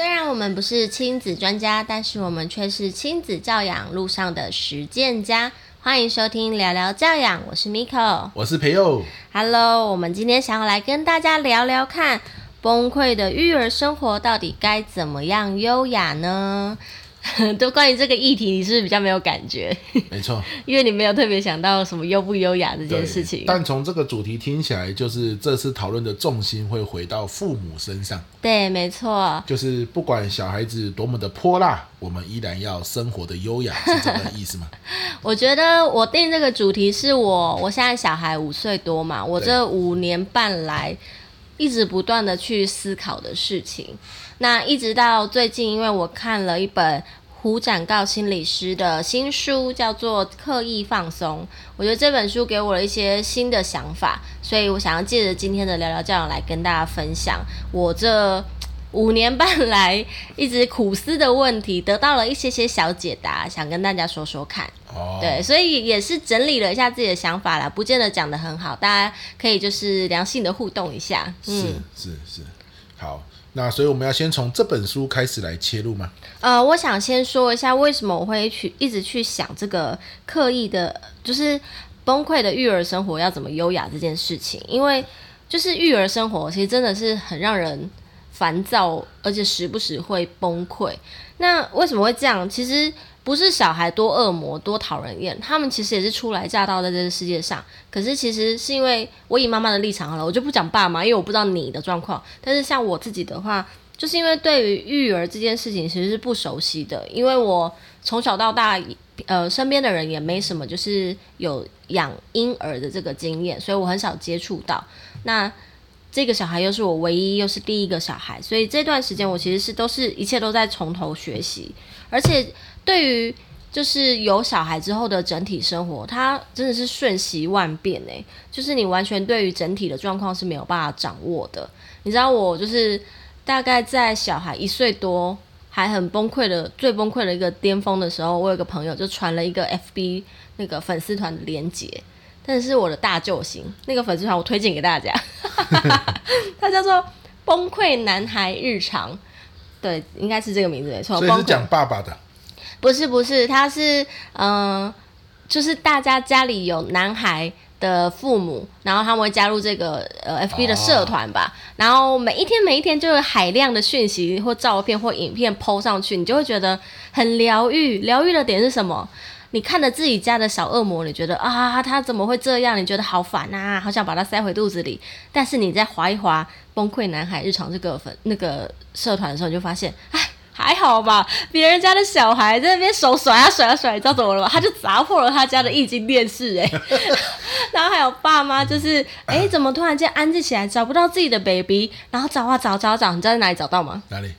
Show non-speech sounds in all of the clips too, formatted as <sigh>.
虽然我们不是亲子专家，但是我们却是亲子教养路上的实践家。欢迎收听聊聊教养，我是 Miko，我是培佑。Hello，我们今天想要来跟大家聊聊看，崩溃的育儿生活到底该怎么样优雅呢？<laughs> 都关于这个议题，你是不是比较没有感觉？没错，<laughs> 因为你没有特别想到什么优不优雅这件事情。但从这个主题听起来，就是这次讨论的重心会回到父母身上。对，没错，就是不管小孩子多么的泼辣，我们依然要生活的优雅，是这个意思吗？<laughs> 我觉得我定这个主题是我，我现在小孩五岁多嘛，我这五年半来一直不断的去思考的事情。那一直到最近，因为我看了一本胡展告心理师的新书，叫做《刻意放松》，我觉得这本书给我了一些新的想法，所以我想要借着今天的聊聊教养来跟大家分享我这五年半来一直苦思的问题，得到了一些些小解答，想跟大家说说看。哦，对，所以也是整理了一下自己的想法啦，不见得讲得很好，大家可以就是良性的互动一下。嗯，是是是，好。那所以我们要先从这本书开始来切入吗？呃，我想先说一下为什么我会去一直去想这个刻意的，就是崩溃的育儿生活要怎么优雅这件事情。因为就是育儿生活其实真的是很让人烦躁，而且时不时会崩溃。那为什么会这样？其实。不是小孩多恶魔多讨人厌，他们其实也是初来乍到在这个世界上。可是其实是因为我以妈妈的立场好了，我就不讲爸妈，因为我不知道你的状况。但是像我自己的话，就是因为对于育儿这件事情其实是不熟悉的，因为我从小到大，呃，身边的人也没什么就是有养婴儿的这个经验，所以我很少接触到。那这个小孩又是我唯一又是第一个小孩，所以这段时间我其实是都是一切都在从头学习，而且。对于就是有小孩之后的整体生活，它真的是瞬息万变诶，就是你完全对于整体的状况是没有办法掌握的。你知道我就是大概在小孩一岁多还很崩溃的最崩溃的一个巅峰的时候，我有个朋友就传了一个 FB 那个粉丝团的链接，但是我的大救星那个粉丝团我推荐给大家，<laughs> 它叫做“崩溃男孩日常”，对，应该是这个名字没错，所以是讲爸爸的。不是不是，他是嗯、呃，就是大家家里有男孩的父母，然后他们会加入这个呃 FB 的社团吧，哦、然后每一天每一天就有海量的讯息或照片或影片 PO 上去，你就会觉得很疗愈。疗愈的点是什么？你看着自己家的小恶魔，你觉得啊，他怎么会这样？你觉得好烦啊，好想把他塞回肚子里。但是你再划一划崩溃男孩日常这个粉那个社团的时候，你就发现，哎。还好吧，别人家的小孩在那边手甩啊甩啊甩，你知道怎么了吗？他就砸破了他家的液晶电视，哎，<laughs> 然后还有爸妈就是，哎，怎么突然间安静起来，找不到自己的 baby，然后找啊找找找，你知道在哪里找到吗？哪里？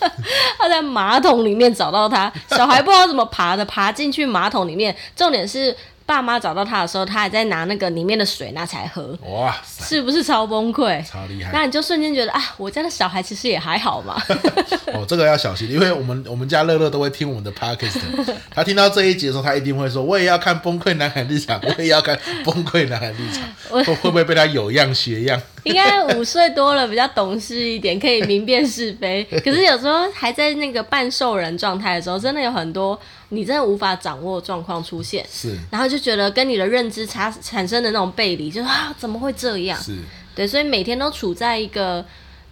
<laughs> 他在马桶里面找到他，小孩不知道怎么爬的，爬进去马桶里面，重点是。爸妈找到他的时候，他还在拿那个里面的水拿起来喝，哇塞，是不是超崩溃？超厉害！那你就瞬间觉得啊，我家的小孩其实也还好嘛。<laughs> 哦，这个要小心，因为我们我们家乐乐都会听我们的 podcast，<laughs> 他听到这一集的时候，他一定会说，我也要看崩溃男孩日常，<laughs> 我也要看崩溃男孩日常，会会不会被他有样学样？应该五岁多了，比较懂事一点，可以明辨是非。可是有时候还在那个半兽人状态的时候，真的有很多你真的无法掌握状况出现。是，然后就觉得跟你的认知差产生的那种背离，就是啊，怎么会这样？是，对，所以每天都处在一个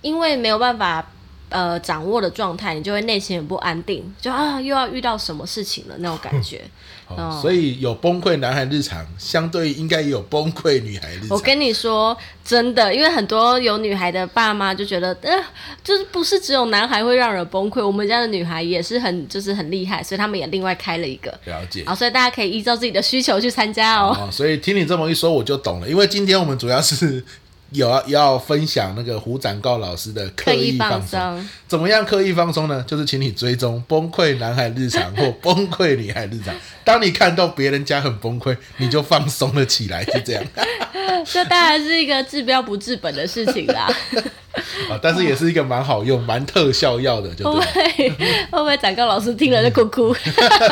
因为没有办法。呃，掌握的状态，你就会内心很不安定，就啊，又要遇到什么事情了那种感觉。哦，所以有崩溃男孩日常，相对应该也有崩溃女孩日常。我跟你说，真的，因为很多有女孩的爸妈就觉得，呃，就是不是只有男孩会让人崩溃，我们家的女孩也是很，就是很厉害，所以他们也另外开了一个。了解。好，所以大家可以依照自己的需求去参加哦。哦，所以听你这么一说，我就懂了，因为今天我们主要是。有要要分享那个胡展告老师的刻意放松，怎么样刻意放松呢？就是请你追踪崩溃男孩日常或崩溃女孩日常。<laughs> 当你看到别人家很崩溃，你就放松了起来，是这样。<laughs> 这当然是一个治标不治本的事情啦。<laughs> <laughs> 啊，但是也是一个蛮好用、蛮特效药的，就对。会不会展告老师听了就哭哭？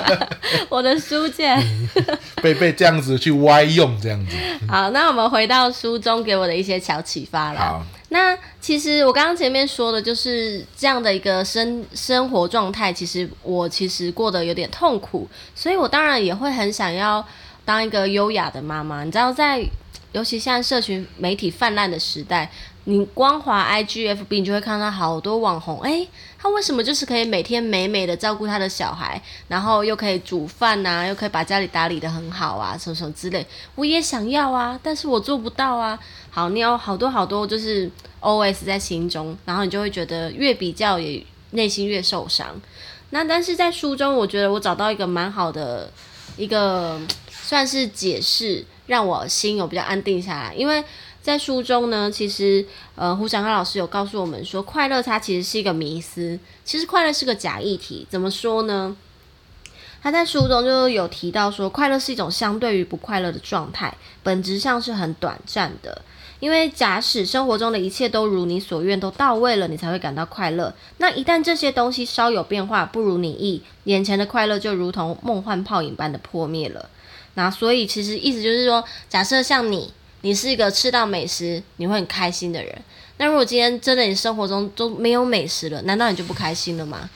<laughs> 我的书架被被这样子去歪用，这样子。好，那我们回到书中给我的一些小启发了。好，那其实我刚刚前面说的就是这样的一个生生活状态，其实我其实过得有点痛苦，所以我当然也会很想要当一个优雅的妈妈。你知道，在尤其现在社群媒体泛滥的时代。你光滑 IGFB，你就会看到好多网红，哎、他为什么就是可以每天美美的照顾他的小孩，然后又可以煮饭呐、啊，又可以把家里打理得很好啊，什么什么之类，我也想要啊，但是我做不到啊。好，你有好多好多就是 OS 在心中，然后你就会觉得越比较也内心越受伤。那但是在书中，我觉得我找到一个蛮好的一个算是解释，让我心有比较安定下来，因为。在书中呢，其实呃，胡展康老师有告诉我们说，快乐它其实是一个迷思，其实快乐是个假议题。怎么说呢？他在书中就有提到说，快乐是一种相对于不快乐的状态，本质上是很短暂的。因为假使生活中的一切都如你所愿，都到位了，你才会感到快乐。那一旦这些东西稍有变化，不如你意，眼前的快乐就如同梦幻泡影般的破灭了。那所以其实意思就是说，假设像你。你是一个吃到美食你会很开心的人，那如果今天真的你生活中都没有美食了，难道你就不开心了吗？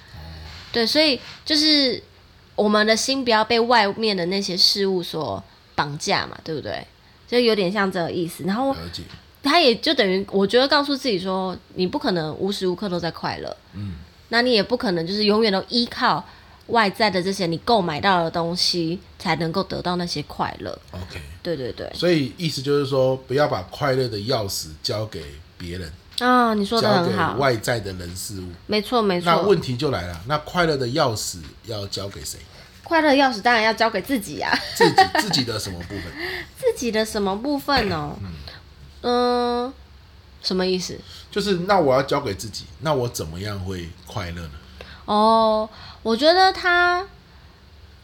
对，所以就是我们的心不要被外面的那些事物所绑架嘛，对不对？就有点像这个意思。然后他也就等于我觉得告诉自己说，你不可能无时无刻都在快乐，嗯，那你也不可能就是永远都依靠。外在的这些你购买到的东西，才能够得到那些快乐。OK，对对对。所以意思就是说，不要把快乐的钥匙交给别人啊、哦。你说的很好。外在的人事物。没错没错。那问题就来了，那快乐的钥匙要交给谁？快乐钥匙当然要交给自己呀、啊。自己自己的什么部分？<laughs> 自己的什么部分哦？嗯，嗯，什么意思？就是那我要交给自己，那我怎么样会快乐呢？哦。我觉得他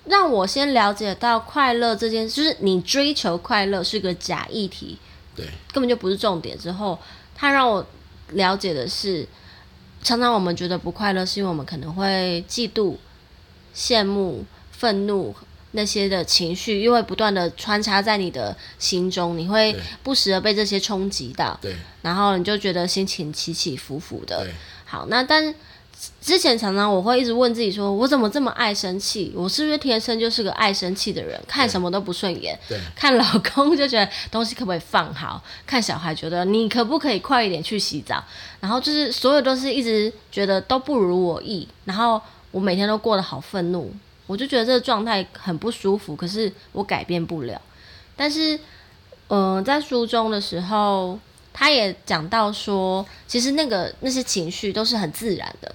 让我先了解到快乐这件事，就是你追求快乐是个假议题，对，根本就不是重点。之后，他让我了解的是，常常我们觉得不快乐，是因为我们可能会嫉妒、羡慕、愤怒那些的情绪，又会不断的穿插在你的心中，你会不时的被这些冲击到，对，然后你就觉得心情起起伏伏的。好，那但。之前常常我会一直问自己说，我怎么这么爱生气？我是不是天生就是个爱生气的人？看什么都不顺眼，看老公就觉得东西可不可以放好，看小孩觉得你可不可以快一点去洗澡，然后就是所有都是一直觉得都不如我意，然后我每天都过得好愤怒，我就觉得这个状态很不舒服，可是我改变不了。但是，嗯、呃，在书中的时候，他也讲到说，其实那个那些情绪都是很自然的。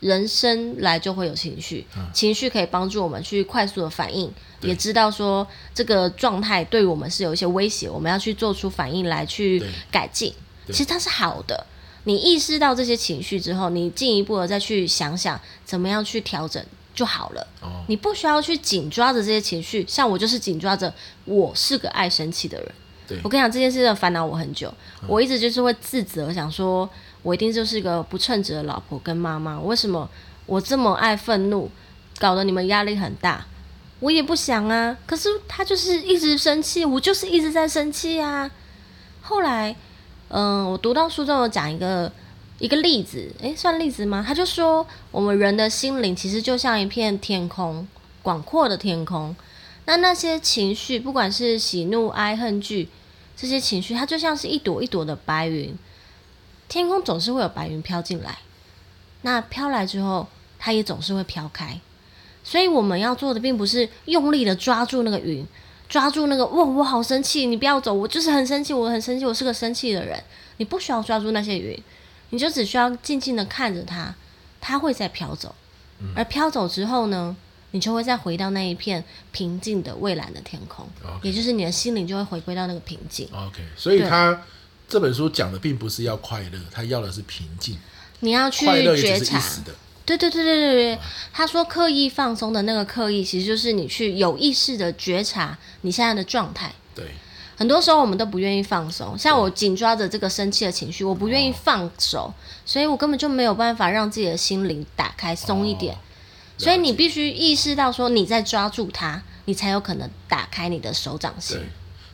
人生来就会有情绪，情绪可以帮助我们去快速的反应，也知道说这个状态对我们是有一些威胁，我们要去做出反应来去改进。其实它是好的，你意识到这些情绪之后，你进一步的再去想想怎么样去调整就好了。你不需要去紧抓着这些情绪，像我就是紧抓着，我是个爱生气的人。我跟你讲这件事情烦恼我很久，我一直就是会自责，想说。我一定就是一个不称职的老婆跟妈妈。为什么我这么爱愤怒，搞得你们压力很大？我也不想啊。可是他就是一直生气，我就是一直在生气啊。后来，嗯、我读到书中有讲一个一个例子，诶，算例子吗？他就说，我们人的心灵其实就像一片天空，广阔的天空。那那些情绪，不管是喜怒哀恨惧这些情绪，它就像是一朵一朵的白云。天空总是会有白云飘进来，那飘来之后，它也总是会飘开。所以我们要做的，并不是用力的抓住那个云，抓住那个哇，我好生气，你不要走，我就是很生气，我很生气，我是个生气的人。你不需要抓住那些云，你就只需要静静的看着它，它会再飘走。而飘走之后呢，你就会再回到那一片平静的蔚蓝的天空.也就是你的心灵就会回归到那个平静。OK，所以它。这本书讲的并不是要快乐，他要的是平静。你要去觉察。对对对对对对，他说刻意放松的那个刻意，其实就是你去有意识的觉察你现在的状态。对。很多时候我们都不愿意放松，像我紧抓着这个生气的情绪，我不愿意放手，哦，所以我根本就没有办法让自己的心灵打开松一点。哦，所以你必须意识到说你在抓住它，你才有可能打开你的手掌心。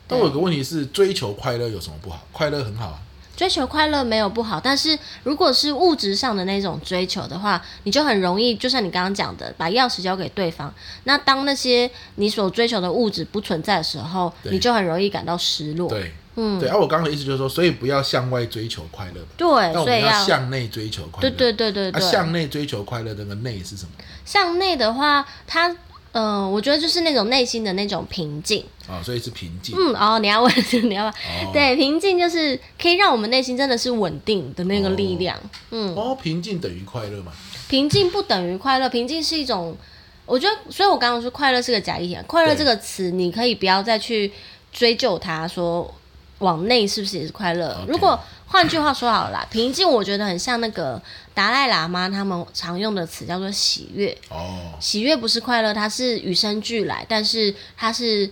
但我有个问题是，追求快乐有什么不好？快乐很好啊。追求快乐没有不好，但是如果是物质上的那种追求的话，你就很容易，就像你刚刚讲的，把钥匙交给对方。那当那些你所追求的物质不存在的时候，你就很容易感到失落。对，嗯，对。而、啊、我刚刚的意思就是说，所以不要向外追求快乐，对，所以要向内追求快乐。对对对对对。啊、向内追求快乐，那个内是什么？向内的话，它。嗯、呃，我觉得就是那种内心的那种平静啊、哦，所以是平静。嗯，哦，你要问，你要问，哦、对，平静就是可以让我们内心真的是稳定的那个力量。哦、嗯，哦，平静等于快乐吗？平静不等于快乐，平静是一种，我觉得，所以我刚刚说快乐是个假议题。快乐这个词，你可以不要再去追究它，说往内是不是也是快乐.如果换句话说好了啦，平静我觉得很像那个达赖喇嘛他们常用的词叫做喜悦。哦，喜悦不是快乐，它是与生俱来，但是它是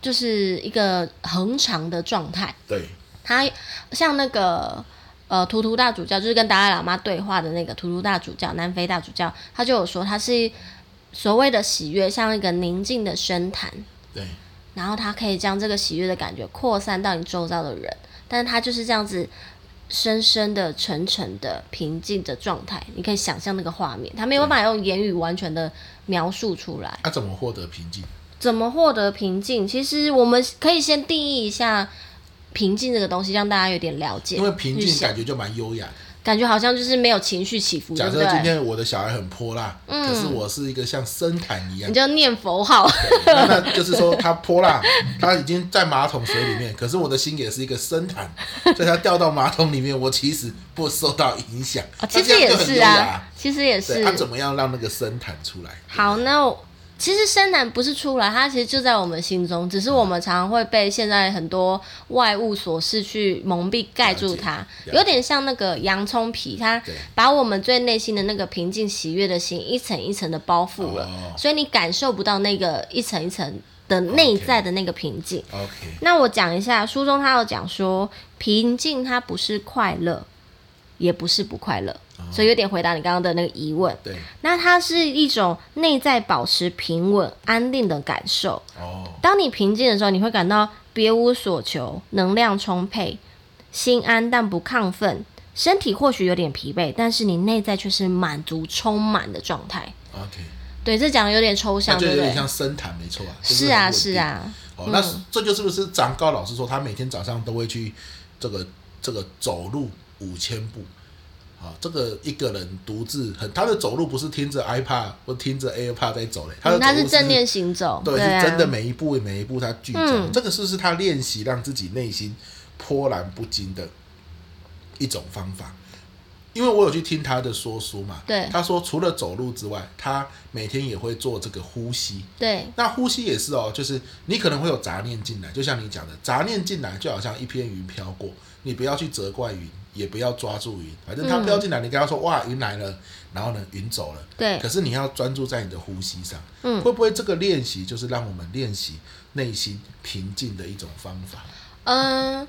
就是一个恒常的状态。对，它像那个呃图图大主教，就是跟达赖喇嘛对话的那个图图大主教，南非大主教，他就有说，他是所谓的喜悦，像一个宁静的深潭。对，然后他可以将这个喜悦的感觉扩散到你周遭的人。但是他就是这样子，深深的、沉沉的、平静的状态。你可以想象那个画面，他没有办法用言语完全的描述出来。他、啊、怎么获得平静？怎么获得平静？其实我们可以先定义一下平静这个东西，让大家有点了解。因为平静感觉就蛮优雅的。感觉好像就是没有情绪起伏。假设今天我的小孩很泼辣，嗯，可是我是一个像深潭一样，你就念佛号。那那就是说他泼辣，<laughs> 他已经在马桶水里面，可是我的心也是一个深潭，<laughs> 所以他掉到马桶里面，我其实不受到影响。哦，其实也是啊，其实也是。他怎么样让那个深潭出来？好，那。其实深蓝不是出来，它其实就在我们心中，只是我们常常会被现在很多外物琐事去蒙蔽盖住它，有点像那个洋葱皮，它把我们最内心的那个平静喜悦的心一层一层的包覆了，所以你感受不到那个一层一层的内在的那个平静。OK，那我讲一下，书中他有讲说，平静它不是快乐，也不是不快乐。所以有点回答你刚刚的那个疑问。对，那它是一种内在保持平稳、安定的感受。哦，当你平静的时候，你会感到别无所求，能量充沛，心安但不亢奋，身体或许有点疲惫，但是你内在却是满足、充满的状态。OK，对，这讲的有点抽象，对有点像深潭，没错啊。是啊，是啊。哦，那这就是不是长高老师说，他每天早上都会去这个这个走路五千步。啊，这个一个人独自很，他的走路不是听着 iPad 或听着 AirPod 在走嘞，他是、嗯、他是正念行走，对，是真的每一步每一步他聚焦，嗯、这个是不是他练习让自己内心波澜不惊的一种方法？因为我有去听他的说书嘛，对，他说除了走路之外，他每天也会做这个呼吸，对，那呼吸也是哦，就是你可能会有杂念进来，就像你讲的，杂念进来就好像一片云飘过，你不要去责怪云。也不要抓住云，反正它飘进来，你跟他说、嗯、哇，云来了，然后呢，云走了。对。可是你要专注在你的呼吸上。嗯。会不会这个练习就是让我们练习内心平静的一种方法？嗯，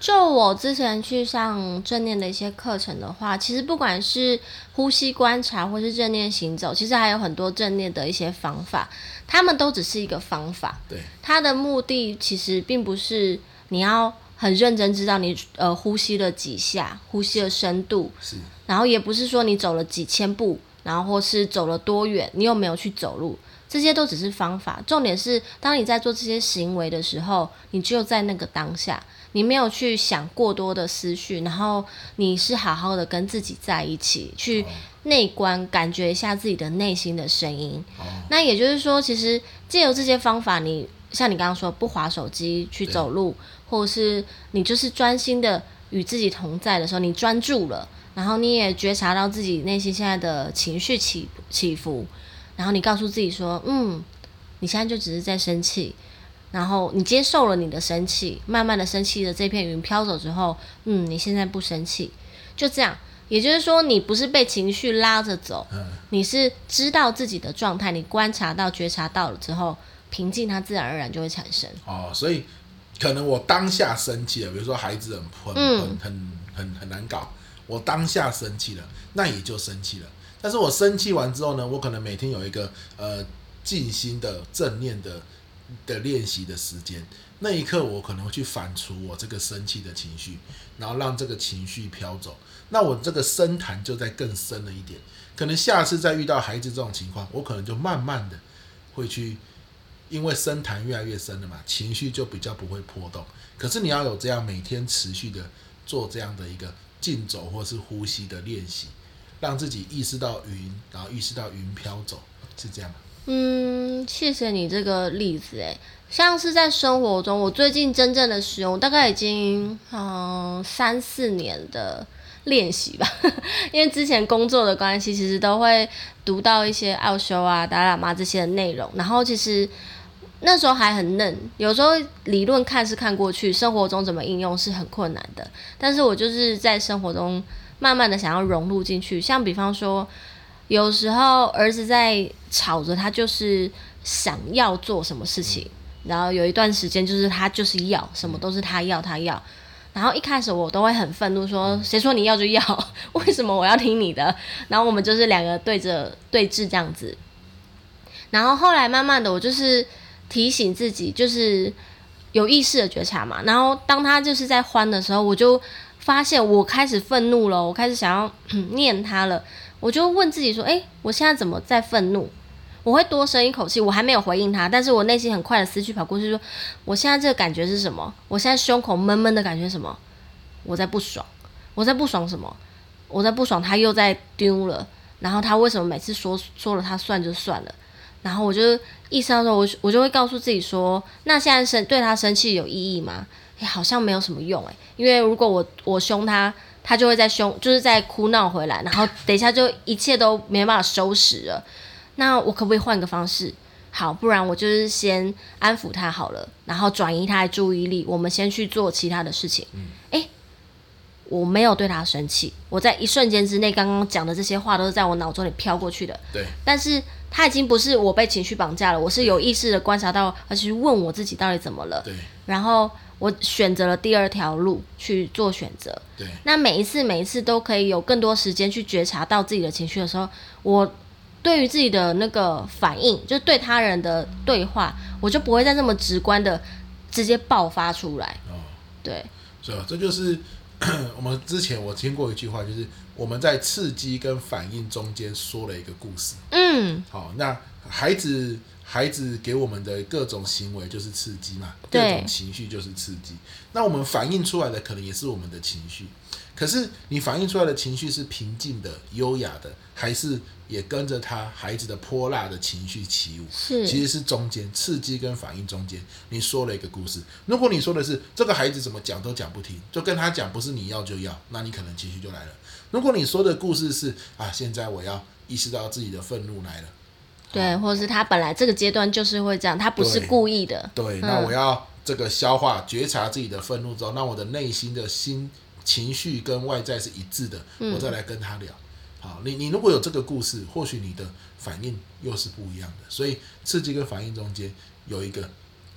就我之前去上正念的一些课程的话，其实不管是呼吸观察，或是正念行走，其实还有很多正念的一些方法，他们都只是一个方法。对。它的目的其实并不是你要。很认真知道你呃呼吸了几下，呼吸的深度，是，然后也不是说你走了几千步，然后或是走了多远，你有没有去走路，这些都只是方法。重点是，当你在做这些行为的时候，你就在那个当下，你没有去想过多的思绪，然后你是好好的跟自己在一起，去内观，感觉一下自己的内心的声音。哦，那也就是说，其实借由这些方法，你像你刚刚说，不划手机去走路。或者是你就是专心的与自己同在的时候，你专注了，然后你也觉察到自己内心现在的情绪起起伏，然后你告诉自己说，嗯，你现在就只是在生气，然后你接受了你的生气，慢慢的生气的这片云飘走之后，嗯，你现在不生气，就这样，也就是说你不是被情绪拉着走，你是知道自己的状态，你观察到觉察到了之后，平静它自然而然就会产生。哦，所以。可能我当下生气了，比如说孩子很很很很很很难搞，我当下生气了，那也就生气了。但是我生气完之后呢，我可能每天有一个呃静心的正念的的练习的时间。那一刻，我可能会去反刍我这个生气的情绪，然后让这个情绪飘走。那我这个深谈就在更深了一点。可能下次再遇到孩子这种情况，我可能就慢慢的会去，因为深谈越来越深了嘛，情绪就比较不会波动。可是你要有这样每天持续的做这样的一个静走或是呼吸的练习，让自己意识到云，然后意识到云飘走，是这样？嗯，谢谢你这个例子，诶，像是在生活中，我最近真正的使用，大概已经嗯三四年的练习吧，<laughs> 因为之前工作的关系，其实都会读到一些奥修啊、达喇嘛这些的内容，然后其实那时候还很嫩，有时候理论看是看过去，生活中怎么应用是很困难的，但是我就是在生活中慢慢的想要融入进去，像比方说。有时候儿子在吵着，他就是想要做什么事情，然后有一段时间就是他就是要什么都是他要他要，然后一开始我都会很愤怒，说谁说你要就要，为什么我要听你的？然后我们就是两个对着对峙这样子，然后后来慢慢的我就是提醒自己，就是有意识的觉察嘛，然后当他就是在欢的时候，我就发现我开始愤怒了，我开始想要 <clears throat> 念他了。我就问自己说：“诶，我现在怎么在愤怒？”我会多深一口气，我还没有回应他，但是我内心很快的思绪跑过去说：“我现在这个感觉是什么？我现在胸口闷闷的感觉什么？我在不爽，我在不爽什么？我在不爽他又在丢了，然后他为什么每次说说了他算就算了？然后我就意识到说，我我就会告诉自己说：那现在生对他生气有意义吗？诶，好像没有什么用诶，因为如果我我凶他。”他就会在凶，就是在哭闹回来，然后等一下就一切都没办法收拾了。那我可不可以换个方式？好，不然我就是先安抚他好了，然后转移他的注意力，我们先去做其他的事情。嗯，诶，我没有对他生气，我在一瞬间之内刚刚讲的这些话都是在我脑中里飘过去的。对，但是他已经不是我被情绪绑架了，我是有意识的观察到，而且去问我自己到底怎么了。对，然后。我选择了第二条路去做选择。对，那每一次每一次都可以有更多时间去觉察到自己的情绪的时候，我对于自己的那个反应，就是对他人的对话，我就不会再这么直观的直接爆发出来。哦，对，是啊？这就是 <clears throat> 我们之前我听过一句话，就是我们在刺激跟反应中间说了一个故事。嗯，好，那孩子。孩子给我们的各种行为就是刺激嘛，各种情绪就是刺激。那我们反映出来的可能也是我们的情绪，可是你反映出来的情绪是平静的、优雅的，还是也跟着他孩子的泼辣的情绪起舞？是，其实是中间刺激跟反应中间，你说了一个故事。如果你说的是这个孩子怎么讲都讲不听，就跟他讲不是你要就要，那你可能情绪就来了。如果你说的故事是啊，现在我要意识到自己的愤怒来了。对，或者是他本来这个阶段就是会这样，他不是故意的。对，对，那我要这个消化、觉察自己的愤怒之后，那我的内心的心情绪跟外在是一致的，我再来跟他聊。好，你你如果有这个故事，或许你的反应又是不一样的。所以刺激跟反应中间有一个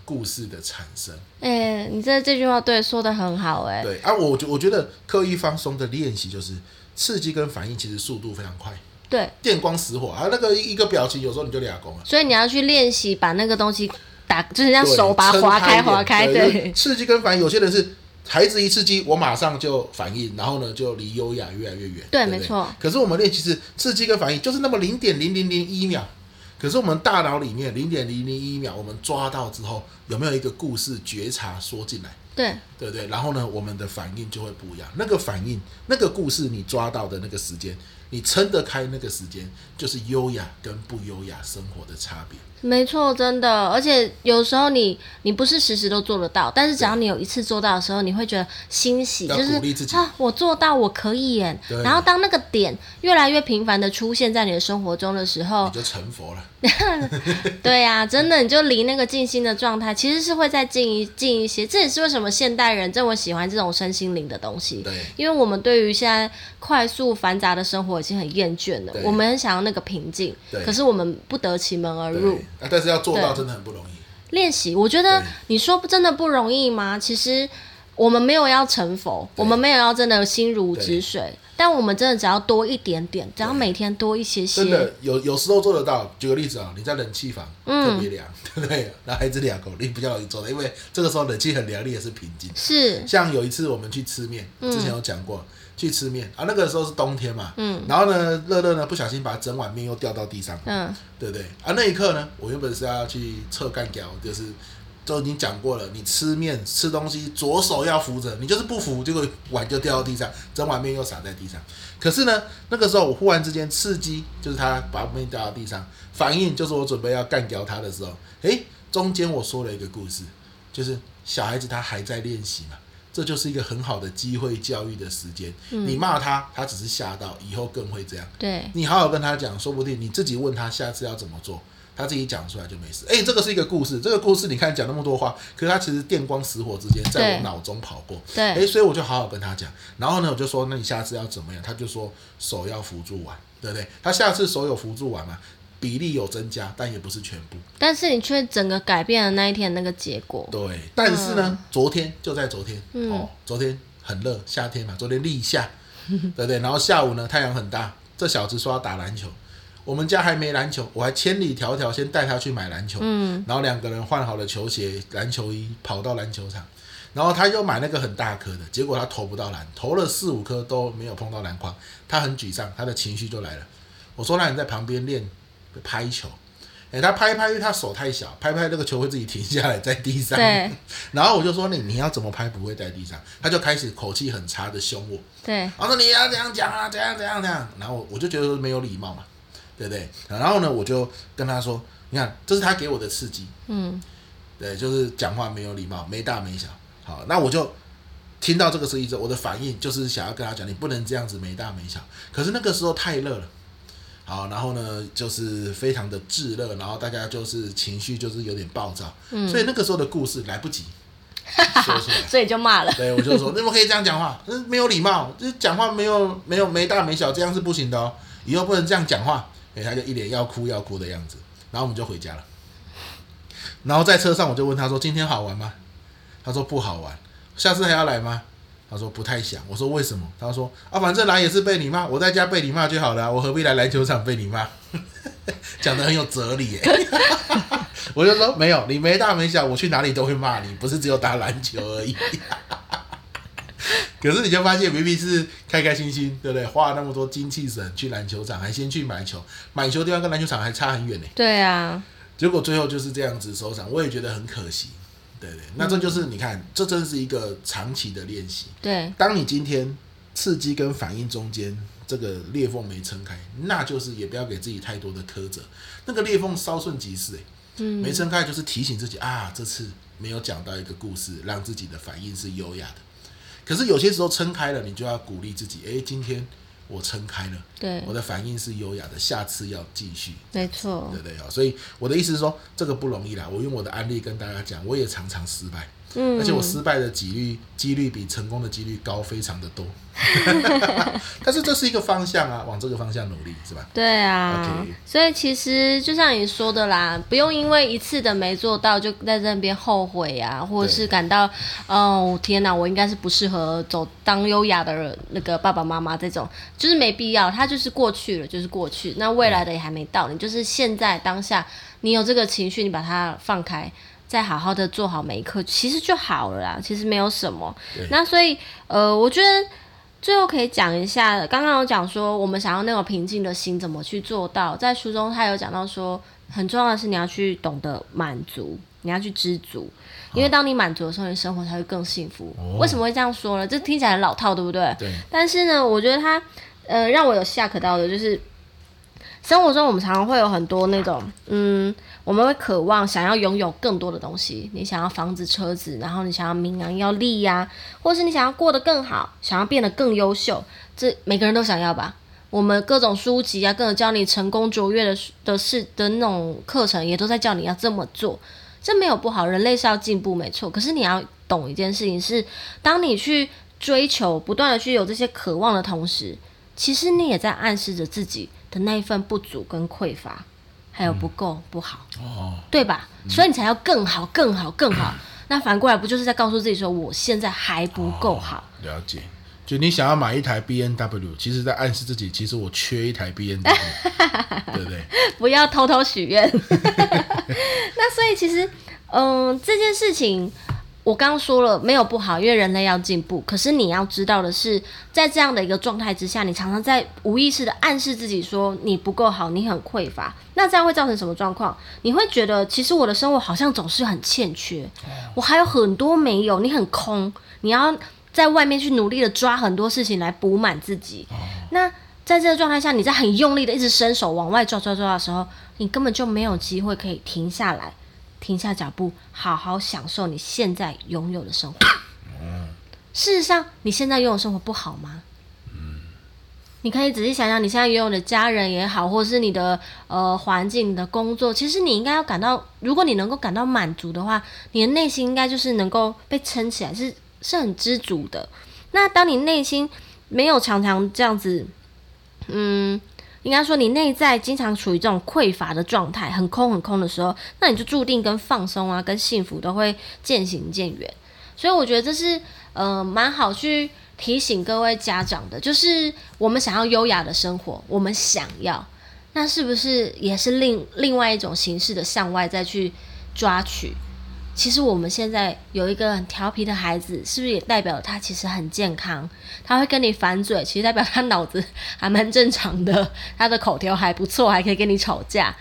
故事的产生。哎，你这这句话对说的很好哎。对啊，我我觉得刻意放松的练习就是刺激跟反应，其实速度非常快。对，电光石火啊，那个一个表情，有时候你就俩功了。所以你要去练习把那个东西打，就是让手把它划开，划开。对，对刺激跟反应，有些人是孩子一刺激，我马上就反应，然后呢就离优雅越来越远。对，对对没错。可是我们练习是刺激跟反应，就是那么零点零零零一秒。可是我们大脑里面零点零零一秒，我们抓到之后，有没有一个故事觉察说进来？对，对对。然后呢，我们的反应就会不一样。那个反应，那个故事，你抓到的那个时间。你撑得开那个时间，就是优雅跟不优雅生活的差别。没错，真的，而且有时候你你不是时时都做得到，但是只要你有一次做到的时候，你会觉得欣喜，就是啊，我做到，我可以耶。然后当那个点越来越频繁的出现在你的生活中的时候，你就成佛了。<laughs> 对呀、啊，真的，你就离那个静心的状态，其实是会再近一近一些。这也是为什么现代人这么喜欢这种身心灵的东西。对，因为我们对于现在快速繁杂的生活已经很厌倦了，我们很想要那个平静。可是我们不得其门而入。啊，但是要做到真的很不容易。练习，我觉得你说不真的不容易吗？其实我们没有要成佛，我们没有要真的心如止水，但我们真的只要多一点点，只要每天多一些些。真的有有时候做得到。举个例子啊，你在冷气房、嗯、特别凉，对不对？那孩子两口你比较容易做的，因为这个时候冷气很凉，你也是平静。是。像有一次我们去吃面，之前有讲过。嗯去吃面啊，那个时候是冬天嘛，嗯，然后呢，乐乐呢不小心把整碗面又掉到地上，嗯，对不对？啊，那一刻呢，我原本是要去侧干掉，就是都已经讲过了，你吃面吃东西左手要扶着，你就是不扶，结果碗就掉到地上，整碗面又洒在地上。可是呢，那个时候我忽然之间刺激，就是他把面掉到地上，反应就是我准备要干掉他的时候，诶，中间我说了一个故事，就是小孩子他还在练习嘛。这就是一个很好的机会教育的时间。嗯、你骂他，他只是吓到，以后更会这样。对，你好好跟他讲，说不定你自己问他下次要怎么做，他自己讲出来就没事。哎，这个是一个故事，这个故事你看讲那么多话，可是他其实电光石火之间在我脑中跑过。对，哎，所以我就好好跟他讲。然后呢，我就说，那你下次要怎么样？他就说手要扶住碗，对不对？他下次手有扶住碗嘛？比例有增加，但也不是全部。但是你却整个改变了那一天那个结果。对，但是呢，嗯、昨天就在昨天、嗯、哦，昨天很热，夏天嘛，昨天立夏，<laughs> 对不对？然后下午呢，太阳很大，这小子说要打篮球，我们家还没篮球，我还千里迢迢先带他去买篮球。嗯，然后两个人换好了球鞋、篮球衣，跑到篮球场，然后他又买那个很大颗的，结果他投不到篮，投了四五颗都没有碰到篮筐，他很沮丧，他的情绪就来了。我说：“那你在旁边练。”拍球，哎，他拍一拍，因为他手太小，拍拍那个球会自己停下来在地上。对。<laughs> 然后我就说你你要怎么拍不会在地上？他就开始口气很差的凶我。对。我说你要这样讲啊，这样这样这样。然后我就觉得没有礼貌嘛，对不对？然后呢，我就跟他说，你看，这是他给我的刺激。嗯。对，就是讲话没有礼貌，没大没小。好，那我就听到这个声音之后，我的反应就是想要跟他讲，你不能这样子没大没小。可是那个时候太热了。好，然后呢，就是非常的炙热，然后大家就是情绪就是有点暴躁，嗯，所以那个时候的故事来不及 <laughs> 说出来，所以就骂了。对，我就说，你怎么可以这样讲话？没有礼貌，就是讲话没有没有没大没小，这样是不行的哦，以后不能这样讲话。哎，他就一脸要哭要哭的样子，然后我们就回家了。然后在车上我就问他说：“今天好玩吗？”他说：“不好玩。”下次还要来吗？他说不太想，我说为什么？他说啊，反正来也是被你骂，我在家被你骂就好了，我何必来篮球场被你骂？<laughs> 讲的很有哲理耶。我就说没有，你没大没小，我去哪里都会骂你，不是只有打篮球而已。<laughs> 可是你就发现明明是开开心心，对不对？花了那么多精气神去篮球场，还先去买球，买球地方跟篮球场还差很远呢。对啊，结果最后就是这样子收场，我也觉得很可惜。对对，那这就是你看，这真是一个长期的练习。对，当你今天刺激跟反应中间这个裂缝没撑开，那就是也不要给自己太多的苛责。那个裂缝稍瞬即逝，嗯，没撑开就是提醒自己啊，这次没有讲到一个故事，让自己的反应是优雅的。可是有些时候撑开了，你就要鼓励自己，哎，今天。我撑开了，对，我的反应是优雅的，下次要继续，没错，对对哦，所以我的意思是说，这个不容易啦。我用我的案例跟大家讲，我也常常失败。嗯，而且我失败的几率几率比成功的几率高非常的多，<laughs> <laughs> 但是这是一个方向啊，往这个方向努力是吧？对啊，Okay. 所以其实就像你说的啦，不用因为一次的没做到就在这边后悔啊，或者是感到哦天哪，我应该是不适合走当优雅的人那个爸爸妈妈这种，就是没必要，他就是过去了，就是过去，那未来的也还没到，你就是现在当下，你有这个情绪，你把它放开。再好好的做好每一刻，其实就好了啦。其实没有什么。那所以，呃，我觉得最后可以讲一下，刚刚有讲说，我们想要那种平静的心怎么去做到？在书中他有讲到说，很重要的是你要去懂得满足，你要去知足，因为当你满足的时候，你生活才会更幸福。哦。为什么会这样说呢？这听起来很老套，对不对？对。但是呢，我觉得他，呃，让我有下可到的就是。生活中，我们常常会有很多那种，嗯，我们会渴望想要拥有更多的东西。你想要房子、车子，然后你想要名扬、要利呀、啊，或是你想要过得更好，想要变得更优秀，这每个人都想要吧？我们各种书籍啊，各种教你成功卓越的的事的那种课程，也都在叫你要这么做。这没有不好，人类是要进步，没错。可是你要懂一件事情是，当你去追求、不断的去有这些渴望的同时，其实你也在暗示着自己。的那一份不足跟匮乏，还有不够、嗯、不好，哦，对吧？嗯、所以你才要更好、更好、更好。那反过来不就是在告诉自己说，我现在还不够好？哦，了解。就你想要买一台 B N W，其实在暗示自己，其实我缺一台 B N W，<laughs> 对不对？不要偷偷许愿。<laughs> 那所以其实，嗯、呃，这件事情我刚刚说了没有不好，因为人类要进步。可是你要知道的是，在这样的一个状态之下，你常常在无意识的暗示自己说你不够好，你很匮乏。那这样会造成什么状况？你会觉得其实我的生活好像总是很欠缺，我还有很多没有，你很空，你要。在外面去努力的抓很多事情来补满自己，那在这个状态下，你在很用力的一直伸手往外抓抓抓的时候，你根本就没有机会可以停下来，停下脚步，好好享受你现在拥有的生活。事实上，你现在拥有生活不好吗？你可以仔细想想，你现在拥有的家人也好，或者是你的呃环境、你的工作，其实你应该要感到，如果你能够感到满足的话，你的内心应该就是能够被撑起来，是。是很知足的。那当你内心没有常常这样子，嗯，应该说你内在经常处于这种匮乏的状态，很空很空的时候，那你就注定跟放松啊、跟幸福都会渐行渐远。所以我觉得这是呃蛮好去提醒各位家长的，就是我们想要优雅的生活，我们想要，那是不是也是另另外一种形式的向外再去抓取？其实我们现在有一个很调皮的孩子，是不是也代表他其实很健康？他会跟你反嘴，其实代表他脑子还蛮正常的，他的口条还不错，还可以跟你吵架。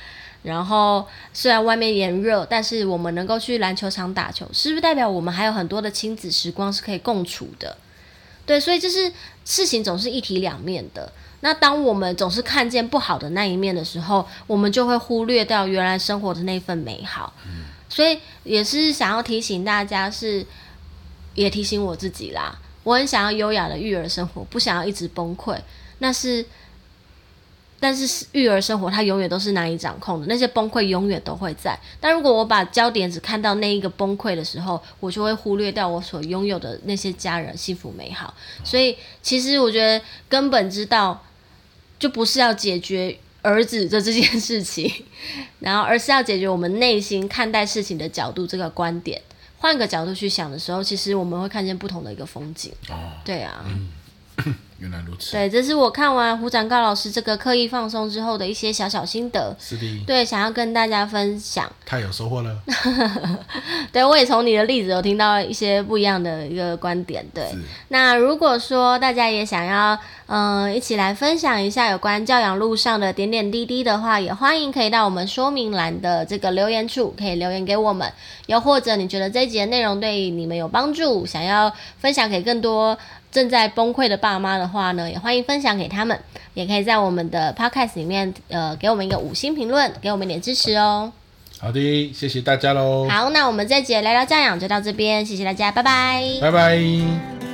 然后虽然外面炎热，但是我们能够去篮球场打球，是不是代表我们还有很多的亲子时光是可以共处的？对，所以就是事情总是一体两面的。那当我们总是看见不好的那一面的时候，我们就会忽略掉原来生活的那份美好。所以也是想要提醒大家，是也提醒我自己啦。我很想要优雅的育儿生活，不想要一直崩溃。那是，但是育儿生活它永远都是难以掌控的，那些崩溃永远都会在。但如果我把焦点只看到那一个崩溃的时候，我就会忽略掉我所拥有的那些家人幸福美好。所以其实我觉得根本知道，就不是要解决。儿子的这件事情，<laughs> 然后而是要解决我们内心看待事情的角度，这个观点，换个角度去想的时候，其实我们会看见不同的一个风景。哦，对啊。嗯 <coughs> 原来如此。对，这是我看完胡展高老师这个刻意放松之后的一些小小心得。是的。对，想要跟大家分享。太有收获了。<laughs> 对，我也从你的例子有听到一些不一样的一个观点。对。那如果说大家也想要，嗯、呃，一起来分享一下有关教养路上的点点滴滴的话，也欢迎可以到我们说明栏的这个留言处，可以留言给我们。又或者你觉得这一集的内容对你们有帮助，想要分享给更多。正在崩溃的爸妈的话呢，也欢迎分享给他们，也可以在我们的 podcast 里面，呃，给我们一个五星评论，给我们一点支持哦。好的，谢谢大家喽。好，那我们这一集聊聊教养就到这边，谢谢大家，拜拜。拜拜。